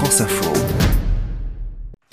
France Info.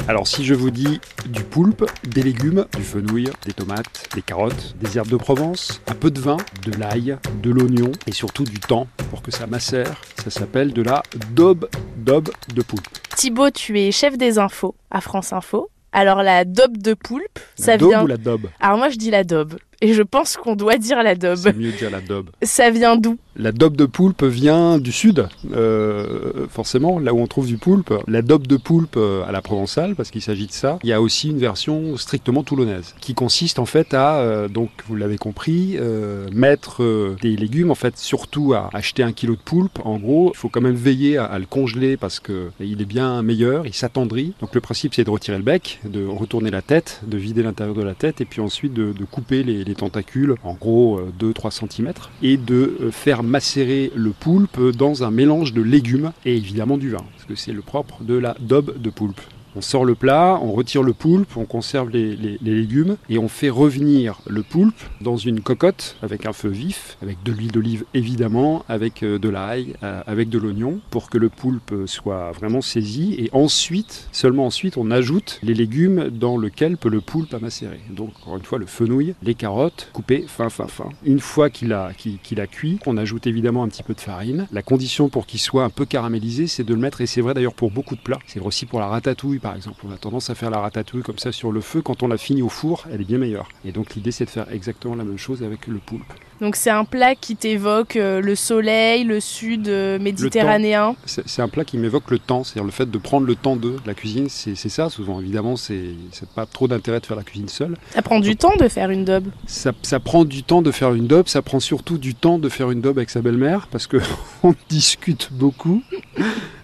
Alors si je vous dis du poulpe, des légumes, du fenouil, des tomates, des carottes, des herbes de Provence, un peu de vin, de l'ail, de l'oignon et surtout du temps pour que ça macère, ça s'appelle de la daube, daube de poulpe. Thibaut, tu es chef des infos à France Info. Alors la daube de poulpe, La ça daube vient. ou la daube? Alors moi je dis la daube. Et je pense qu'on doit dire la daube. C'est mieux de dire la daube. Ça vient d'où La daube de poulpe vient du sud, euh, forcément, là où on trouve du poulpe. La daube de poulpe euh, à la provençale, parce qu'il s'agit de ça. Il y a aussi une version strictement toulonnaise, qui consiste en fait à, euh, donc vous l'avez compris, euh, mettre des légumes, en fait surtout à acheter un kilo de poulpe. En gros, il faut quand même veiller à, à le congeler parce que il est bien meilleur, il s'attendrit. Donc le principe c'est de retirer le bec, de retourner la tête, de vider l'intérieur de la tête et puis ensuite de, de couper les, les tentacules, en gros 2-3 cm, et de euh, faire macérer le poulpe dans un mélange de légumes et évidemment du vin, parce que c'est le propre de la daube de poulpe. On sort le plat, on retire le poulpe, on conserve les, légumes et on fait revenir le poulpe dans une cocotte avec un feu vif, avec de l'huile d'olive évidemment, avec euh, de l'ail, euh, avec de l'oignon pour que le poulpe soit vraiment saisi et ensuite, seulement ensuite, on ajoute les légumes dans lequel peut le poulpe a macéré. Donc encore une fois le fenouil, les carottes coupées fin fin fin. Une fois qu'il a, qu'il- a cuit, on ajoute évidemment un petit peu de farine. La condition pour qu'il soit un peu caramélisé, c'est de le mettre, et c'est vrai d'ailleurs pour beaucoup de plats, c'est aussi pour la ratatouille par exemple. On a tendance à faire la ratatouille comme ça sur le feu, quand on la finit au four, elle est bien meilleure. Et donc l'idée c'est de faire exactement la même chose avec le poulpe. Donc c'est un plat qui t'évoque euh, le soleil, le sud euh, méditerranéen. C'est un plat qui m'évoque le temps, c'est-à-dire le fait de prendre le temps de la cuisine, c'est ça souvent. Évidemment, c'est pas trop d'intérêt de faire la cuisine seule. Ça prend du temps de faire une daube. Ça, ça prend du temps de faire une daube, ça prend surtout du temps de faire une daube avec sa belle-mère parce que on discute beaucoup.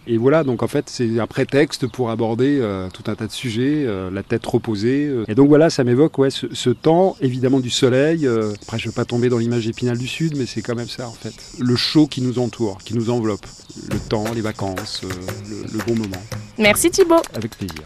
Et voilà, donc en fait, c'est un prétexte pour aborder euh, tout un tas de sujets, euh, la tête reposée. euh. Et donc voilà, ça m'évoque ouais, ce, ce temps, évidemment du soleil. euh. après, je ne veux pas tomber dans l'image épinale du Sud, mais c'est quand même ça en fait. Le chaud qui nous entoure, qui nous enveloppe. Le temps, les vacances, euh, le- le bon moment. Merci Thibaut. Avec plaisir.